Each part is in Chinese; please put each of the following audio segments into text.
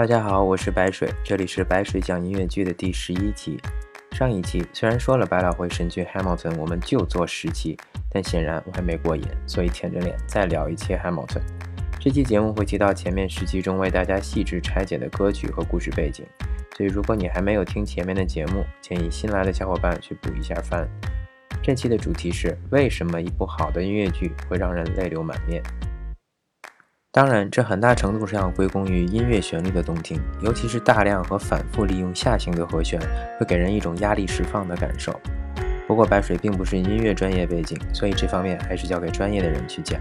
大家好，我是白水，这里是白水讲音乐剧的第十一期。上一期虽然说了百老汇神剧《Hamilton》，我们就做十期，但显然我还没过瘾，所以舔着脸再聊一期《Hamilton》。这期节目会提到前面十期中为大家细致拆解的歌曲和故事背景，所以如果你还没有听前面的节目，建议新来的小伙伴去补一下番。这期的主题是为什么一部好的音乐剧会让人泪流满面？当然，这很大程度上归功于音乐旋律的动听，尤其是大量和反复利用下行的和弦，会给人一种压力释放的感受。不过白水并不是音乐专业背景，所以这方面还是交给专业的人去讲。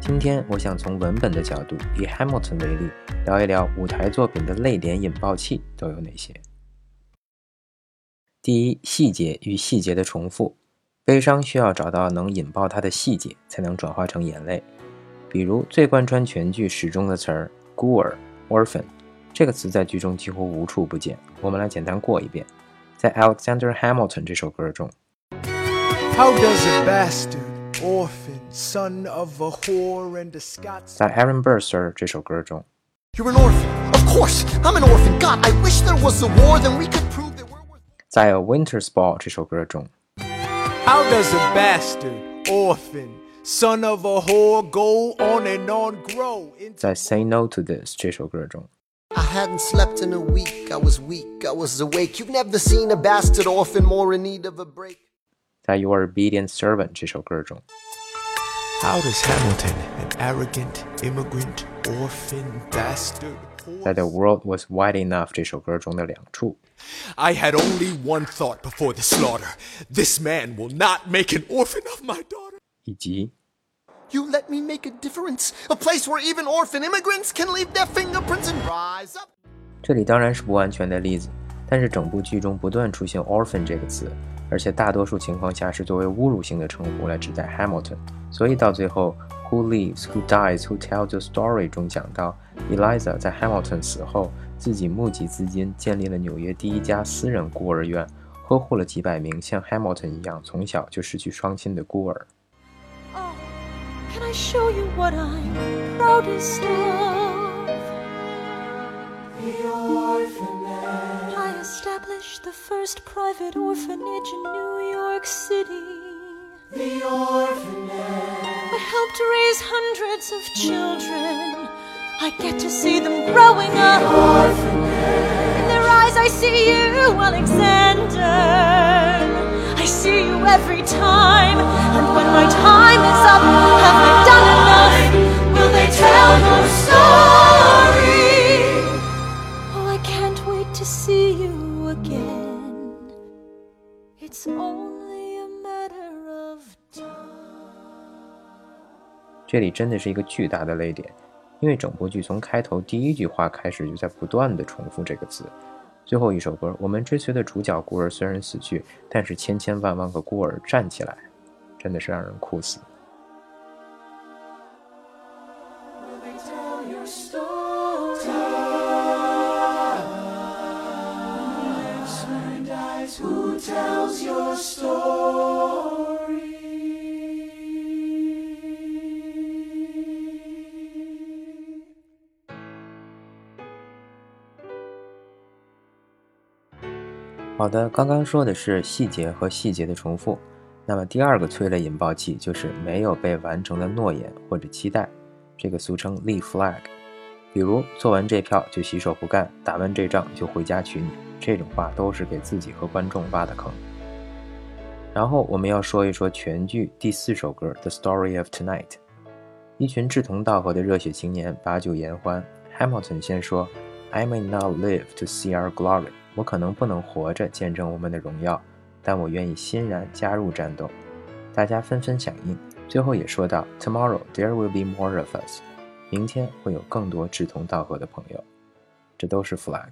今天我想从文本的角度，以 Hamilton 为例，聊一聊舞台作品的泪点引爆器都有哪些。第一，细节与细节的重复，悲伤需要找到能引爆它的细节，才能转化成眼泪。比如最贯穿全剧始终的词儿“孤儿 ”（orphan），这个词在剧中几乎无处不见。我们来简单过一遍，在 Alexander Hamilton 这首歌中。在 Aaron Burr 这首歌中。在 A Winter's Ball 这首歌中。 Son of a whore, go on and on, grow. 在 Say No to This 这首歌中。I hadn't slept in a week, I was weak, I was awake. You've never seen a bastard orphan more in need of a break. 在 Your Obedient Servant 这首歌中。How does Hamilton, an arrogant immigrant orphan bastard? 在 The World Was Wide Enough 这首歌中的两处。I had only one thought before the slaughter. This man will not make an orphan of my daughter. 以及 you let me make a difference, a place where even orphan immigrants can leave their fingerprints and rise up. 这里当然是不完全的例子，但是整部剧中不断出现 orphan 这个词，而且大多数情况下是作为侮辱性的称呼来指代 Hamilton。所以到最后，Who lives, who dies, who tells the story 中讲到，Eliza 在 Hamilton 死后自己募集资金，建立了纽约第一家私人孤儿院，呵护了几百名像 Hamilton 一样从小就失去双亲的孤儿。Can I show you what I'm proudest of? The orphanage. I established the first private orphanage in New York City. The orphanage. I helped raise hundreds of children. I get to see them growing the up. Orphanage. In their eyes, I see you, Alexander see you every time. And when my time is up, have I done enough? Will they tell your story? Oh, I can't wait to see you again. It's only a matter of time. 这里真的是一个巨大的泪点，因为整部剧从开头第一句话开始就在不断的重复这个词。最后一首歌，我们追随的主角孤儿虽然死去，但是千千万万个孤儿站起来，真的是让人哭死。好的，刚刚说的是细节和细节的重复，那么第二个催泪引爆器就是没有被完成的诺言或者期待，这个俗称立 flag。比如做完这票就洗手不干，打完这仗就回家娶你，这种话都是给自己和观众挖的坑。然后我们要说一说全剧第四首歌《The Story of Tonight》，一群志同道合的热血青年把酒言欢。Hamilton 先说：“I may not live to see our glory。”我可能不能活着见证我们的荣耀，但我愿意欣然加入战斗。大家纷纷响应，最后也说到：“Tomorrow there will be more of us。”明天会有更多志同道合的朋友。这都是 flag。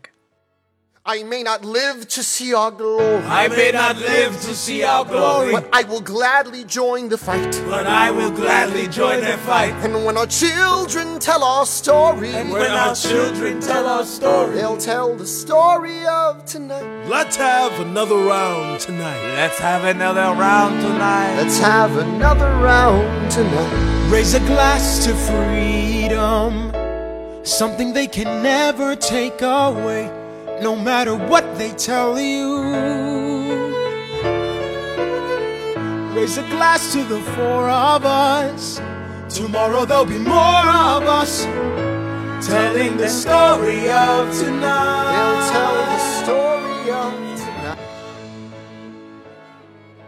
I may not live to see our glory. I may not live to see our glory. But I will gladly join the fight. But I will gladly join the fight. And when our children tell our story. And when our children tell our story. They'll tell the story of tonight. Let's have another round tonight. Let's have another round tonight. Let's have another round tonight. Raise a glass to freedom something they can never take away, no matter what they tell you. Raise a glass to the four of us. Tomorrow there'll be more of us telling the story of tonight. They'll tell the story of tonight.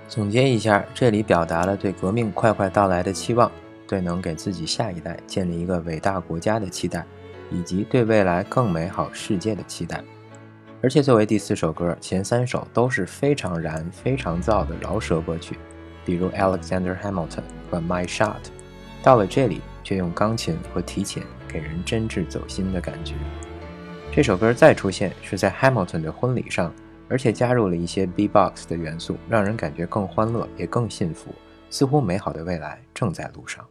总结一下，这里表达了对革命快快到来的期望，对能给自己下一代建立一个伟大国家的期待。以及对未来更美好世界的期待，而且作为第四首歌，前三首都是非常燃、非常燥的饶舌歌曲，比如 Alexander Hamilton 和 My Shot，到了这里却用钢琴和提琴给人真挚走心的感觉。这首歌再出现是在 Hamilton 的婚礼上，而且加入了一些 B-box 的元素，让人感觉更欢乐，也更幸福，似乎美好的未来正在路上。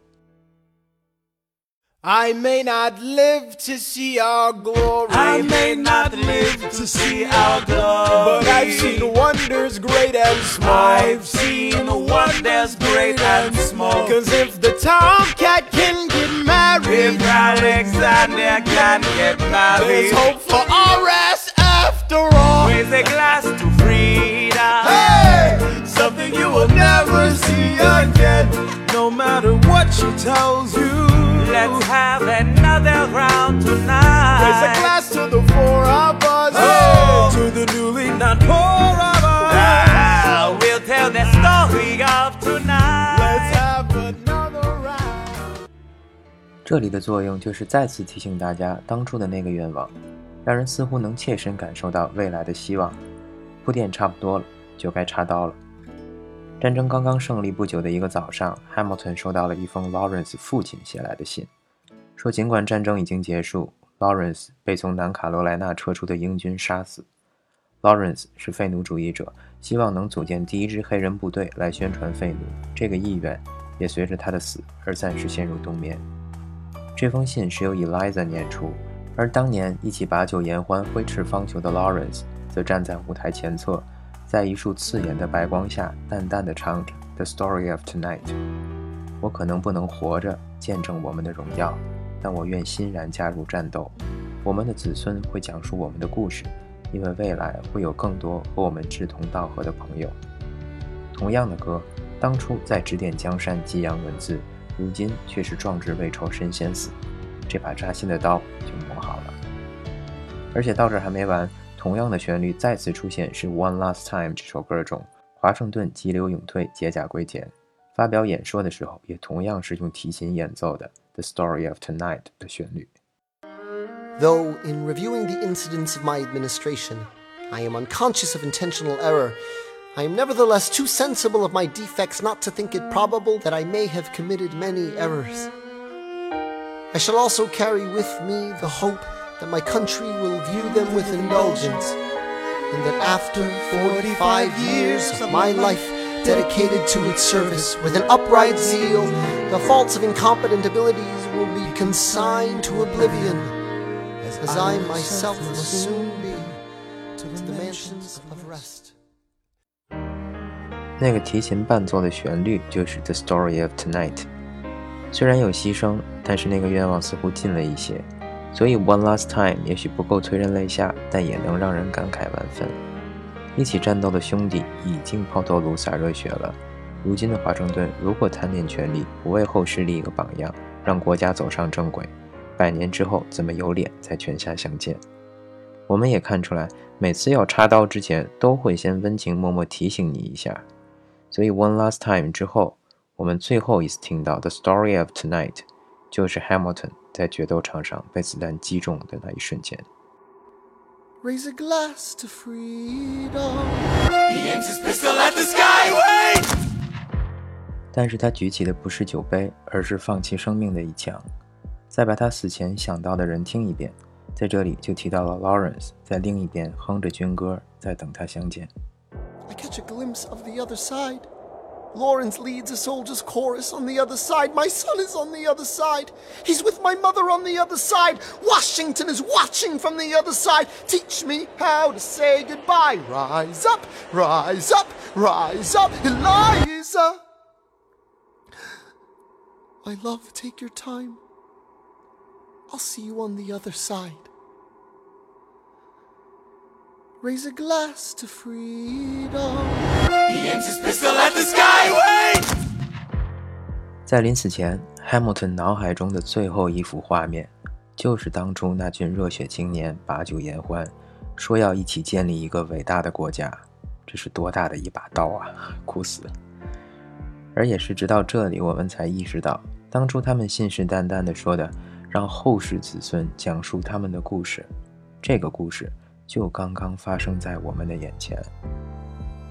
I may not live to see our glory. I may not live to see our glory. But I've seen wonders great and small. I've seen wonders great and small. Cause if the tomcat can get married, if Alexander can get married, there's hope for RS after all. Raise a glass to freedom. Hey! Something you will never see again. No matter what she tells you. Let's have another round tonight. There's a glass to the four of us. Oh. To the newly not of us. Ah, we'll tell the story of tonight. Let's have another round. 这里的作用就是再次提醒大家当初的那个愿望，让人似乎能切身感受到未来的希望。铺垫差不多了，就该插刀了。战争刚刚胜利不久的一个早上，Hamilton 收到了一封 Lawrence 父亲写来的信，说尽管战争已经结束，Lawrence 被从南卡罗来纳撤出的英军杀死。Lawrence 是废奴主义者，希望能组建第一支黑人部队来宣传废奴，这个意愿也随着他的死而暂时陷入冬眠。这封信是由 Eliza 念出，而当年一起把酒言欢、挥斥方遒的 Lawrence 则站在舞台前侧。在一束刺眼的白光下，淡淡的唱着《The Story of Tonight》。我可能不能活着见证我们的荣耀，但我愿欣然加入战斗。我们的子孙会讲述我们的故事，因为未来会有更多和我们志同道合的朋友。同样的歌，当初在指点江山、激扬文字，如今却是壮志未酬身先死。这把扎心的刀就磨好了。而且到这还没完。同样的旋律再次出现是《One Last Time》这首歌中，华盛顿急流勇退，解甲归田。发表演说的时候，也同样是用提琴演奏的《The Story of Tonight》的旋律。Though in reviewing the incidents of my administration, I am unconscious of intentional error. I am nevertheless too sensible of my defects not to think it probable that I may have committed many errors. I shall also carry with me the hope that my country will view them with indulgence, and that after 45 years of my life dedicated to its service with an upright zeal, the faults of incompetent abilities will be consigned to oblivion, as I myself must soon be to the mansions of rest. 那个提琴伴奏的旋律就是《The Story of Tonight》，虽然有牺牲，但是那个愿望似乎近了一些。 所以，One Last Time 也许不够催人泪下，但也能让人感慨万分。一起战斗的兄弟已经抛头颅洒热血了。如今的华盛顿，如果贪恋权力，不为后世立一个榜样，让国家走上正轨，百年之后怎么有脸在泉下相见？我们也看出来，每次要插刀之前，都会先温情脉脉提醒你一下。所以，One Last Time 之后，我们最后一次听到 The Story of Tonight，就是 Hamilton。在决斗场上被子弹击中的那一瞬间。Raise a glass to freedom. He aims his pistol at the sky. Wait! 但是他举起的不是酒杯，而是放弃生命的一枪。再把他死前想到的人听一遍，在这里就提到了 Lawrence 在另一边哼着军歌，在等他相见。I catch a glimpse of the other side. Lawrence leads a soldier's chorus on the other side. My son is on the other side. He's with my mother on the other side. Washington is watching from the other side. Teach me how to say goodbye. Rise up, rise up, rise up, Eliza. My love, take your time. I'll see you on the other side. Raise a glass to freedom. He aims his pistol at the sky. Wait! 在临死前，Hamilton 脑海中的最后一幅画面，就是当初那群热血青年把酒言欢，说要一起建立一个伟大的国家。这是多大的一把刀啊！哭死！而也是直到这里，我们才意识到，当初他们信誓旦旦地说的“让后世子孙讲述他们的故事”，这个故事就刚刚发生在我们的眼前。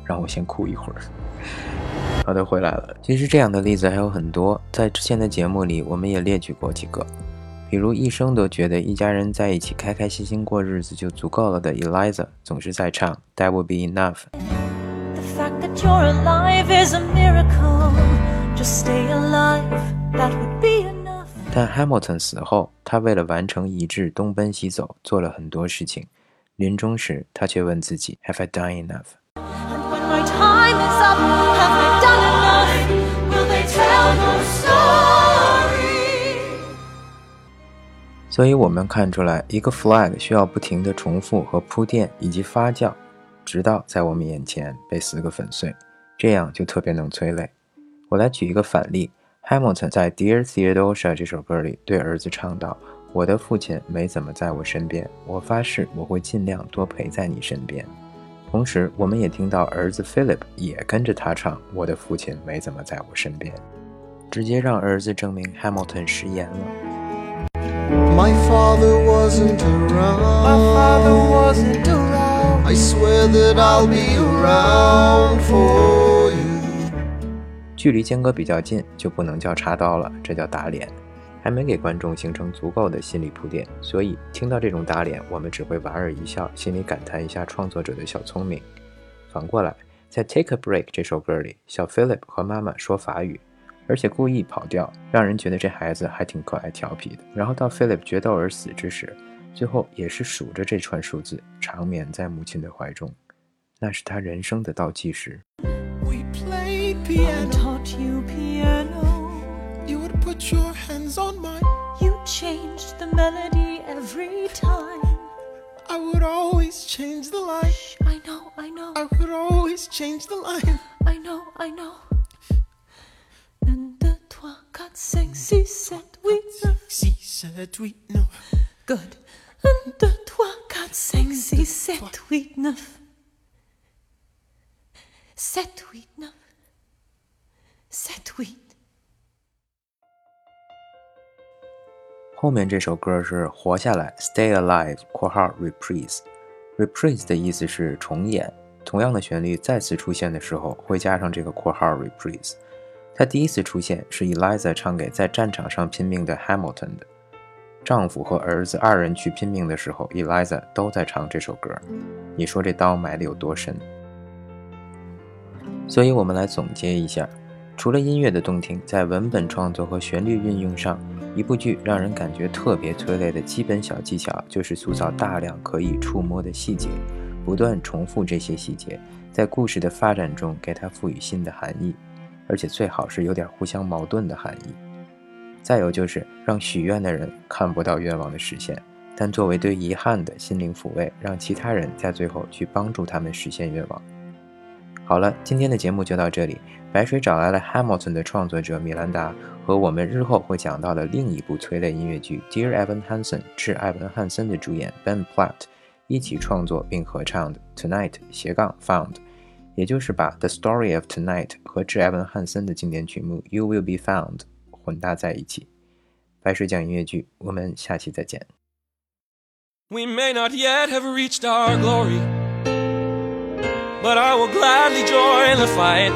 让我先哭一会儿。好的，回来了。其实这样的例子还有很多，在之前的节目里我们也列举过几个，比如一生都觉得一家人在一起开开心心过日子就足够了的 Eliza，总是在唱 That would be enough。但 Hamilton 死后，他为了完成遗志东奔西走，做了很多事情。临终时，他却问自己：Have I done enough？所以，我们看出来，一个 flag 需要不停的重复和铺垫以及发酵，直到在我们眼前被撕个粉碎，这样就特别能催泪。我来举一个反例：Hamilton 在《Dear Theodosia》这首歌里对儿子唱道：“我的父亲没怎么在我身边，我发誓我会尽量多陪在你身边。”同时，我们也听到儿子 Philip 也跟着他唱：“我的父亲没怎么在我身边”，直接让儿子证明 Hamilton 食言了。My father wasn't around. My father wasn't around. I swear that I'll be around for you. 距离间隔比较近，就不能叫插刀了，这叫打脸。还没给观众形成足够的心理铺垫，所以听到这种打脸，我们只会莞尔一笑，心里感叹一下创作者的小聪明。反过来，在《Take a Break》这首歌里，小 Philip 和妈妈说法语，而且故意跑调，让人觉得这孩子还挺可爱调皮的。然后到 Philip 决斗而死之时，最后也是数着这串数字，长眠在母亲的怀中，那是他人生的倒计时。put your melody every time. I would always change the line. Shh, I know, I know. I would always change the line. I know, I know. 1, 2, 3, 4, 5, 6, 7, 8, 9. 6, 7, 8, 9. Good. 1, 2, 3, 4, 5, 6, 7, 8, 9. 7, 8, 9. 7, 8. 后面这首歌是活下来，Stay Alive（ 括号 Reprise），Reprise 的意思是重演。同样的旋律再次出现的时候，会加上这个括号 Reprise。它第一次出现是 Eliza 唱给在战场上拼命的 Hamilton 的。丈夫和儿子二人去拼命的时候，Eliza 都在唱这首歌。你说这刀埋的有多深？所以我们来总结一下：除了音乐的动听，在文本创作和旋律运用上。一部剧让人感觉特别催泪的基本小技巧，就是塑造大量可以触摸的细节，不断重复这些细节，在故事的发展中给它赋予新的含义，而且最好是有点互相矛盾的含义。再有就是让许愿的人看不到愿望的实现，但作为对遗憾的心灵抚慰，让其他人在最后去帮助他们实现愿望。好了，今天的节目就到这里。白水找来了 Hamilton 的创作者米兰达。和我们日后会讲到的另一部催泪音乐剧《Dear Evan Hansen》致艾文·汉森的主演 Ben Platt 一起创作并合唱的《Tonight》斜杠 Found，也就是把《The Story of Tonight》和致艾文·汉森的经典曲目《You Will Be Found》混搭在一起。白水讲音乐剧，我们下期再见。We may not yet have reached our glory, but I will gladly join the fight.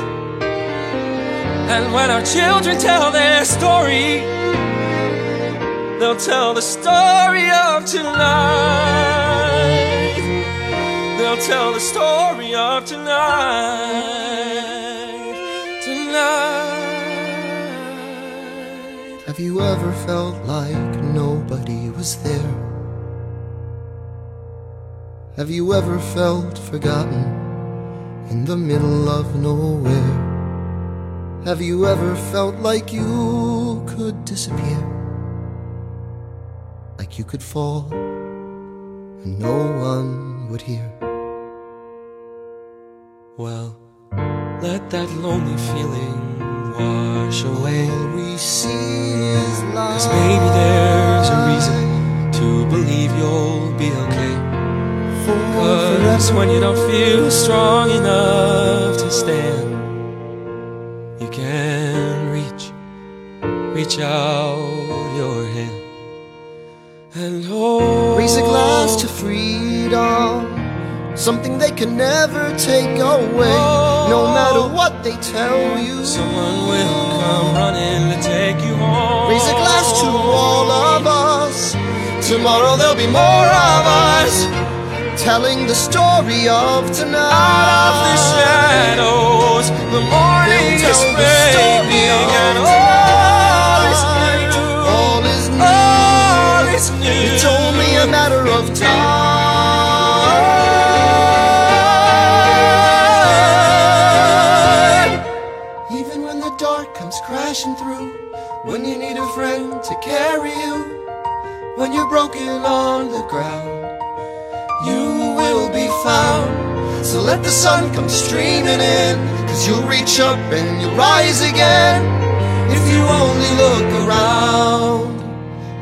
And when our children tell their story, they'll tell the story of tonight. They'll tell the story of tonight. Tonight. Have you ever felt like nobody was there? Have you ever felt forgotten in the middle of nowhere? Have you ever felt like you could disappear? like you could fall and no one would hear. Well, let that lonely feeling wash away. All we see is When you don't feel strong enough to stand, you can reach, reach out your hand and hold. Raise a glass to freedom, something they can never take away. No matter what they tell you, Someone will come running to take you home. raise a glass to all of us. Tomorrow there'll be more of us telling the story of tonight. Out of the shadows, the morning is tell the story breaking and all is new. All is new. All is new. It's only a matter of time. Even when the dark comes crashing through, when you need a friend to carry you, when you're broken on the ground, will be found. So let the sun come streaming in, cause you'll reach up and you'll rise again. If you only look around,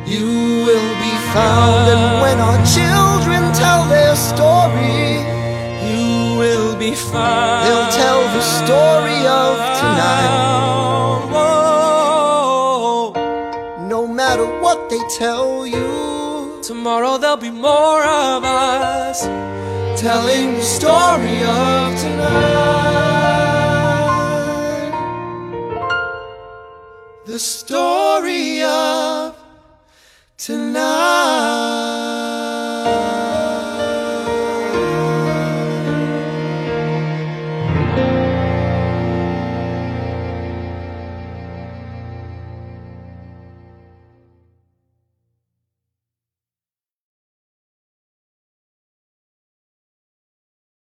you will be found. And when our children tell their story, You will be found. They'll tell the story of tonight. No matter what they tell you, Tomorrow there'll be more of us. Telling the story of tonight. The story of tonight.